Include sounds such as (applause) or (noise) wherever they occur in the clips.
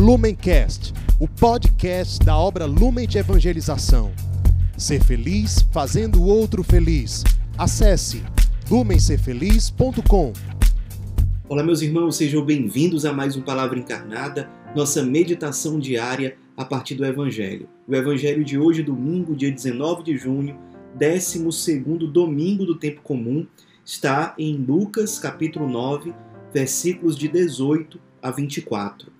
Lumencast, o podcast da obra Lumen de Evangelização. Ser feliz fazendo o outro feliz. Acesse lumencerfeliz.com. Olá, meus irmãos, sejam bem-vindos a mais um Palavra Encarnada, nossa meditação diária a partir do Evangelho. O Evangelho de hoje, domingo, dia 19 de junho, 12 domingo do tempo comum, está em Lucas, capítulo 9, versículos de 18 a 24.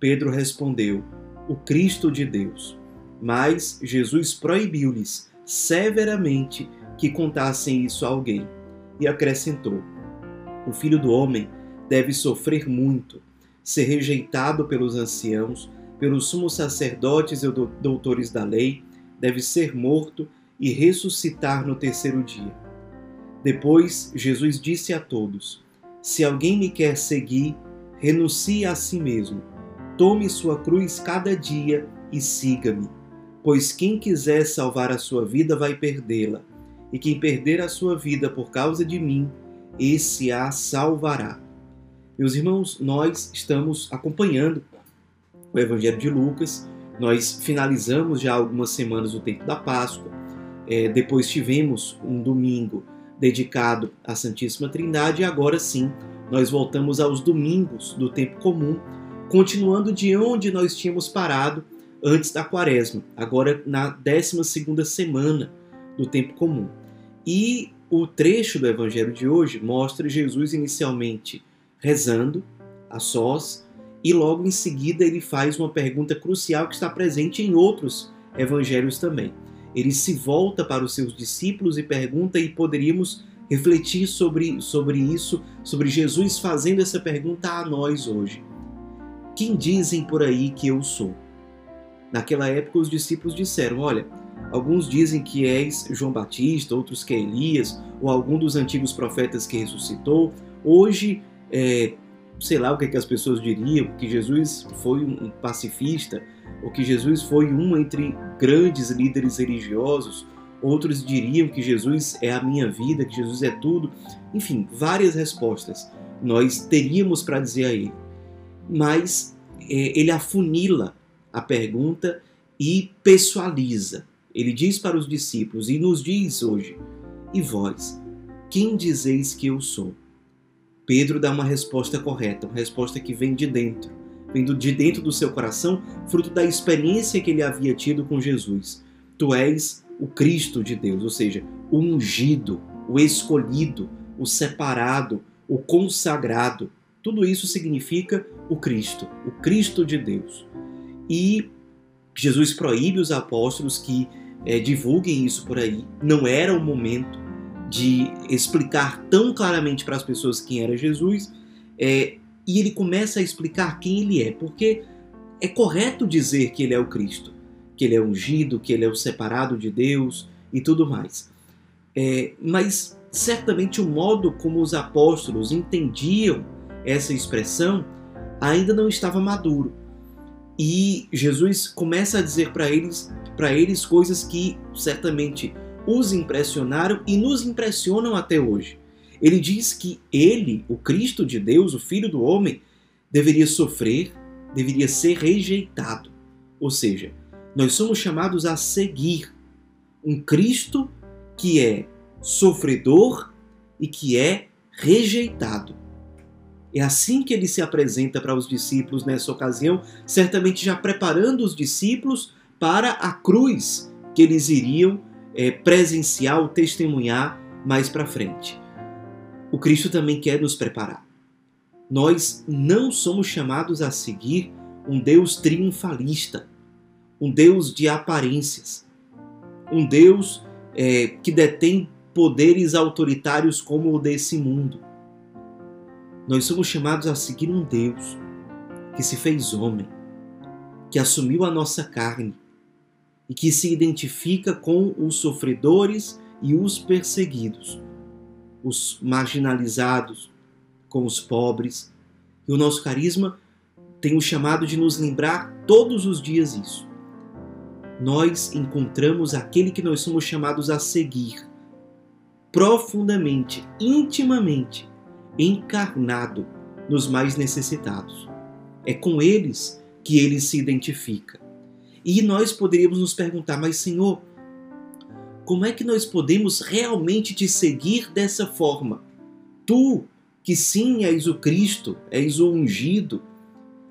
Pedro respondeu: O Cristo de Deus. Mas Jesus proibiu-lhes severamente que contassem isso a alguém e acrescentou: O filho do homem deve sofrer muito, ser rejeitado pelos anciãos, pelos sumos sacerdotes e doutores da lei, deve ser morto e ressuscitar no terceiro dia. Depois Jesus disse a todos: Se alguém me quer seguir, renuncie a si mesmo Tome sua cruz cada dia e siga-me. Pois quem quiser salvar a sua vida vai perdê-la, e quem perder a sua vida por causa de mim, esse a salvará. Meus irmãos, nós estamos acompanhando o Evangelho de Lucas. Nós finalizamos já algumas semanas o tempo da Páscoa. É, depois tivemos um domingo dedicado à Santíssima Trindade e agora sim nós voltamos aos domingos do tempo comum continuando de onde nós tínhamos parado antes da quaresma, agora na 12 semana do tempo comum. E o trecho do evangelho de hoje mostra Jesus inicialmente rezando a sós e logo em seguida ele faz uma pergunta crucial que está presente em outros evangelhos também. Ele se volta para os seus discípulos e pergunta e poderíamos refletir sobre, sobre isso, sobre Jesus fazendo essa pergunta a nós hoje. Quem dizem por aí que eu sou? Naquela época, os discípulos disseram: Olha, alguns dizem que és João Batista, outros que é Elias, ou algum dos antigos profetas que ressuscitou. Hoje, é, sei lá o que, é que as pessoas diriam, que Jesus foi um pacifista, ou que Jesus foi um entre grandes líderes religiosos. Outros diriam que Jesus é a minha vida, que Jesus é tudo. Enfim, várias respostas nós teríamos para dizer a ele mas é, ele afunila a pergunta e pessoaliza. Ele diz para os discípulos e nos diz hoje: E vós, quem dizeis que eu sou? Pedro dá uma resposta correta, uma resposta que vem de dentro, vindo de dentro do seu coração, fruto da experiência que ele havia tido com Jesus. Tu és o Cristo de Deus, ou seja, o ungido, o escolhido, o separado, o consagrado, tudo isso significa o Cristo, o Cristo de Deus. E Jesus proíbe os apóstolos que é, divulguem isso por aí. Não era o momento de explicar tão claramente para as pessoas quem era Jesus. É, e ele começa a explicar quem ele é, porque é correto dizer que ele é o Cristo, que ele é ungido, que ele é o separado de Deus e tudo mais. É, mas certamente o modo como os apóstolos entendiam essa expressão ainda não estava maduro. E Jesus começa a dizer para eles, para eles coisas que certamente os impressionaram e nos impressionam até hoje. Ele diz que ele, o Cristo de Deus, o Filho do homem, deveria sofrer, deveria ser rejeitado. Ou seja, nós somos chamados a seguir um Cristo que é sofredor e que é rejeitado. É assim que ele se apresenta para os discípulos nessa ocasião, certamente já preparando os discípulos para a cruz que eles iriam é, presenciar testemunhar mais para frente. O Cristo também quer nos preparar. Nós não somos chamados a seguir um Deus triunfalista, um Deus de aparências, um Deus é, que detém poderes autoritários como o desse mundo. Nós somos chamados a seguir um Deus que se fez homem, que assumiu a nossa carne e que se identifica com os sofredores e os perseguidos, os marginalizados, com os pobres. E o nosso carisma tem o chamado de nos lembrar todos os dias isso. Nós encontramos aquele que nós somos chamados a seguir, profundamente, intimamente, encarnado nos mais necessitados. É com eles que ele se identifica. E nós poderíamos nos perguntar, mas Senhor, como é que nós podemos realmente te seguir dessa forma? Tu, que sim és o Cristo, és o ungido,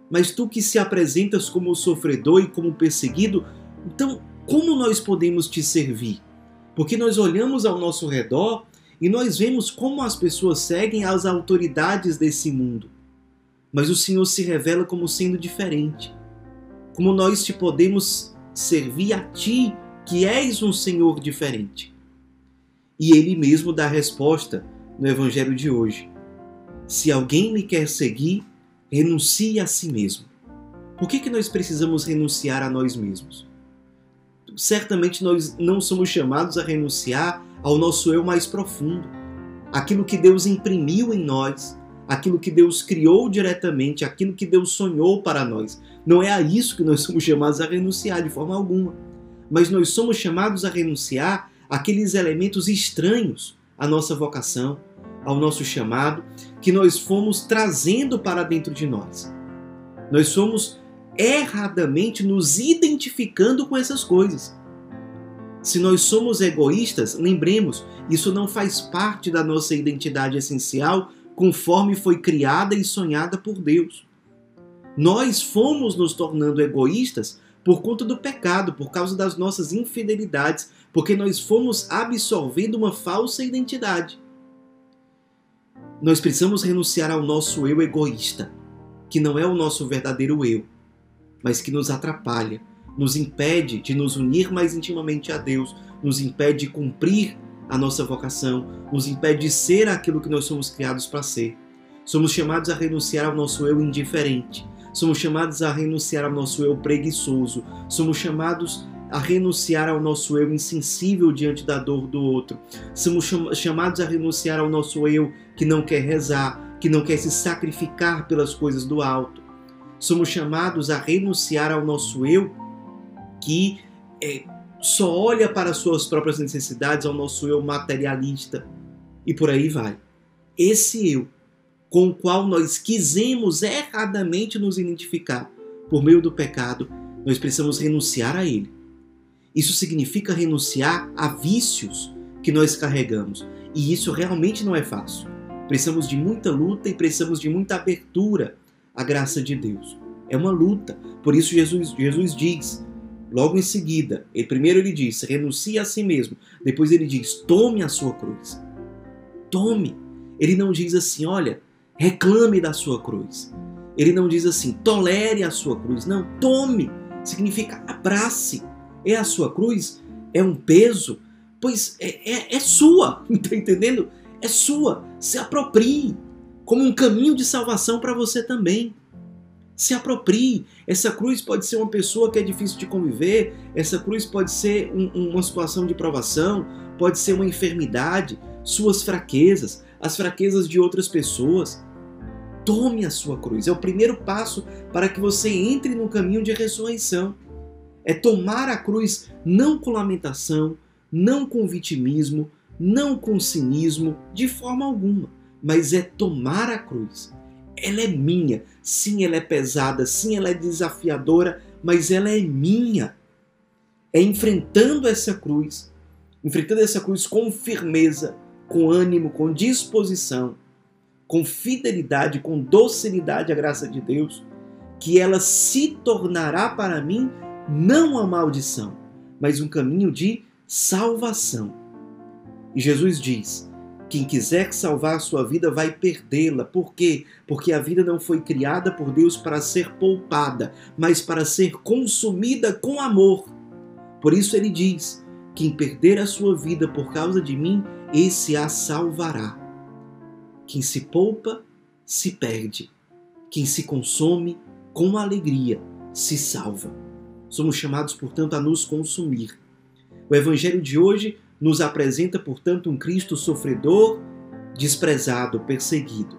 mas tu que se apresentas como sofredor e como perseguido, então como nós podemos te servir? Porque nós olhamos ao nosso redor e nós vemos como as pessoas seguem as autoridades desse mundo. Mas o Senhor se revela como sendo diferente. Como nós te podemos servir a ti, que és um Senhor diferente. E ele mesmo dá a resposta no evangelho de hoje. Se alguém me quer seguir, renuncie a si mesmo. Por que, que nós precisamos renunciar a nós mesmos? Certamente nós não somos chamados a renunciar ao nosso eu mais profundo, aquilo que Deus imprimiu em nós, aquilo que Deus criou diretamente, aquilo que Deus sonhou para nós. Não é a isso que nós somos chamados a renunciar de forma alguma. Mas nós somos chamados a renunciar àqueles elementos estranhos à nossa vocação, ao nosso chamado, que nós fomos trazendo para dentro de nós. Nós somos erradamente nos identificando com essas coisas. Se nós somos egoístas, lembremos, isso não faz parte da nossa identidade essencial conforme foi criada e sonhada por Deus. Nós fomos nos tornando egoístas por conta do pecado, por causa das nossas infidelidades, porque nós fomos absorvendo uma falsa identidade. Nós precisamos renunciar ao nosso eu egoísta, que não é o nosso verdadeiro eu, mas que nos atrapalha, nos impede de nos unir mais intimamente a Deus, nos impede de cumprir a nossa vocação, nos impede de ser aquilo que nós somos criados para ser. Somos chamados a renunciar ao nosso eu indiferente, somos chamados a renunciar ao nosso eu preguiçoso, somos chamados a renunciar ao nosso eu insensível diante da dor do outro, somos chamados a renunciar ao nosso eu que não quer rezar, que não quer se sacrificar pelas coisas do alto. Somos chamados a renunciar ao nosso eu que é, só olha para suas próprias necessidades, ao nosso eu materialista e por aí vai. Esse eu com o qual nós quisemos erradamente nos identificar por meio do pecado, nós precisamos renunciar a ele. Isso significa renunciar a vícios que nós carregamos, e isso realmente não é fácil. Precisamos de muita luta e precisamos de muita abertura à graça de Deus. É uma luta. Por isso Jesus, Jesus diz: Logo em seguida, ele, primeiro ele diz: renuncie a si mesmo. Depois ele diz: tome a sua cruz. Tome. Ele não diz assim: olha, reclame da sua cruz. Ele não diz assim: tolere a sua cruz. Não, tome. Significa abrace. É a sua cruz? É um peso? Pois é, é, é sua. Está (laughs) entendendo? É sua. Se aproprie como um caminho de salvação para você também. Se aproprie. Essa cruz pode ser uma pessoa que é difícil de conviver, essa cruz pode ser um, uma situação de provação, pode ser uma enfermidade, suas fraquezas, as fraquezas de outras pessoas. Tome a sua cruz. É o primeiro passo para que você entre no caminho de ressurreição. É tomar a cruz não com lamentação, não com vitimismo, não com cinismo, de forma alguma, mas é tomar a cruz ela é minha. Sim, ela é pesada, sim, ela é desafiadora, mas ela é minha. É enfrentando essa cruz, enfrentando essa cruz com firmeza, com ânimo, com disposição, com fidelidade, com docilidade à graça de Deus, que ela se tornará para mim não uma maldição, mas um caminho de salvação. E Jesus diz: quem quiser salvar sua vida vai perdê-la. Por quê? Porque a vida não foi criada por Deus para ser poupada, mas para ser consumida com amor. Por isso ele diz: quem perder a sua vida por causa de mim, esse a salvará. Quem se poupa, se perde. Quem se consome, com alegria, se salva. Somos chamados, portanto, a nos consumir. O evangelho de hoje nos apresenta, portanto, um Cristo sofredor, desprezado, perseguido.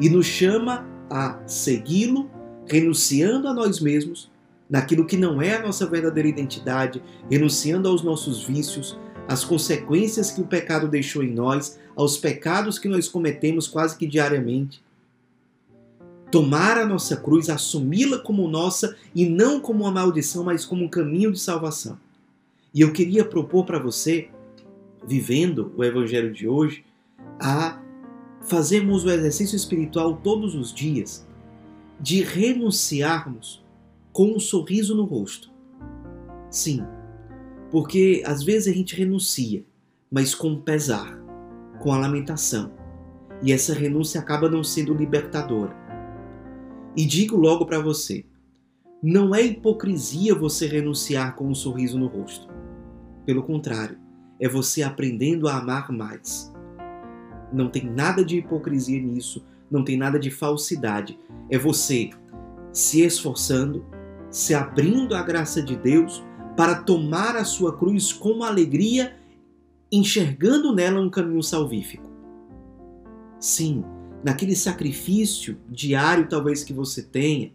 E nos chama a segui-lo, renunciando a nós mesmos, naquilo que não é a nossa verdadeira identidade, renunciando aos nossos vícios, às consequências que o pecado deixou em nós, aos pecados que nós cometemos quase que diariamente. Tomar a nossa cruz, assumi-la como nossa e não como uma maldição, mas como um caminho de salvação. E eu queria propor para você, vivendo o Evangelho de hoje, a fazermos o exercício espiritual todos os dias de renunciarmos com um sorriso no rosto. Sim, porque às vezes a gente renuncia, mas com pesar, com a lamentação. E essa renúncia acaba não sendo libertadora. E digo logo para você: não é hipocrisia você renunciar com um sorriso no rosto. Pelo contrário, é você aprendendo a amar mais. Não tem nada de hipocrisia nisso, não tem nada de falsidade. É você se esforçando, se abrindo à graça de Deus para tomar a sua cruz com alegria, enxergando nela um caminho salvífico. Sim, naquele sacrifício diário talvez que você tenha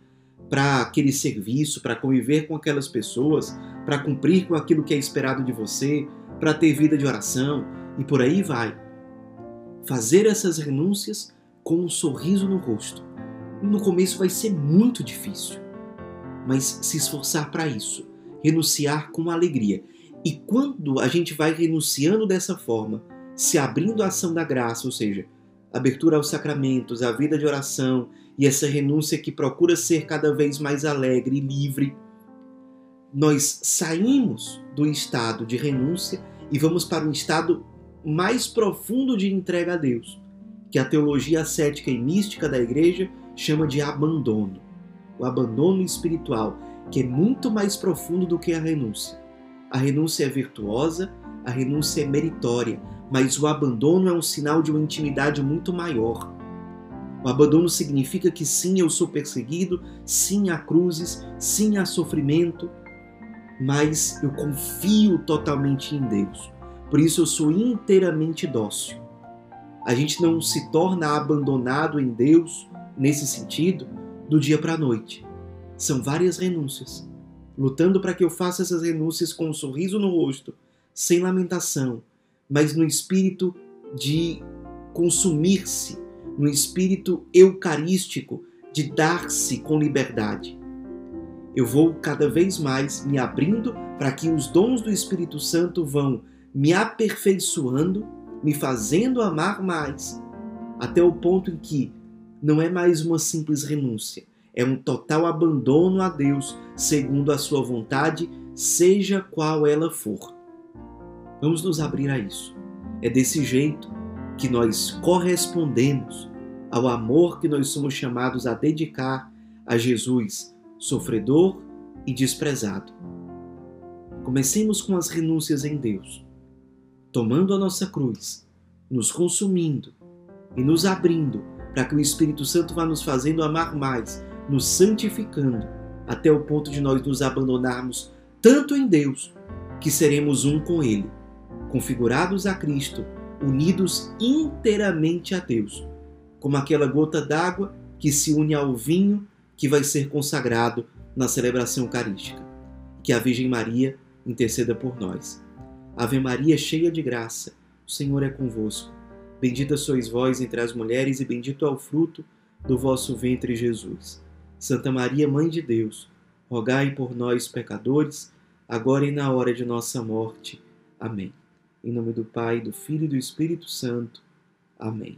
para aquele serviço, para conviver com aquelas pessoas, para cumprir com aquilo que é esperado de você, para ter vida de oração e por aí vai. Fazer essas renúncias com um sorriso no rosto. No começo vai ser muito difícil, mas se esforçar para isso, renunciar com alegria. E quando a gente vai renunciando dessa forma, se abrindo à ação da graça, ou seja, abertura aos sacramentos, à vida de oração e essa renúncia que procura ser cada vez mais alegre e livre, nós saímos do estado de renúncia e vamos para um estado mais profundo de entrega a Deus, que a teologia ascética e mística da igreja chama de abandono. O abandono espiritual, que é muito mais profundo do que a renúncia. A renúncia é virtuosa, a renúncia é meritória, mas o abandono é um sinal de uma intimidade muito maior. O abandono significa que sim, eu sou perseguido, sim, há cruzes, sim, há sofrimento, mas eu confio totalmente em Deus. Por isso eu sou inteiramente dócil. A gente não se torna abandonado em Deus nesse sentido do dia para a noite. São várias renúncias, lutando para que eu faça essas renúncias com um sorriso no rosto, sem lamentação, mas no espírito de consumir-se, no espírito eucarístico de dar-se com liberdade eu vou cada vez mais me abrindo para que os dons do Espírito Santo vão me aperfeiçoando, me fazendo amar mais, até o ponto em que não é mais uma simples renúncia, é um total abandono a Deus, segundo a sua vontade, seja qual ela for. Vamos nos abrir a isso. É desse jeito que nós correspondemos ao amor que nós somos chamados a dedicar a Jesus sofredor e desprezado. Comecemos com as renúncias em Deus, tomando a nossa cruz, nos consumindo e nos abrindo para que o Espírito Santo vá nos fazendo amar mais, nos santificando, até o ponto de nós nos abandonarmos tanto em Deus que seremos um com Ele, configurados a Cristo, unidos inteiramente a Deus, como aquela gota d'água que se une ao vinho que vai ser consagrado na celebração eucarística. Que a Virgem Maria interceda por nós. Ave Maria, cheia de graça, o Senhor é convosco. Bendita sois vós entre as mulheres, e bendito é o fruto do vosso ventre, Jesus. Santa Maria, Mãe de Deus, rogai por nós, pecadores, agora e na hora de nossa morte. Amém. Em nome do Pai, do Filho e do Espírito Santo. Amém.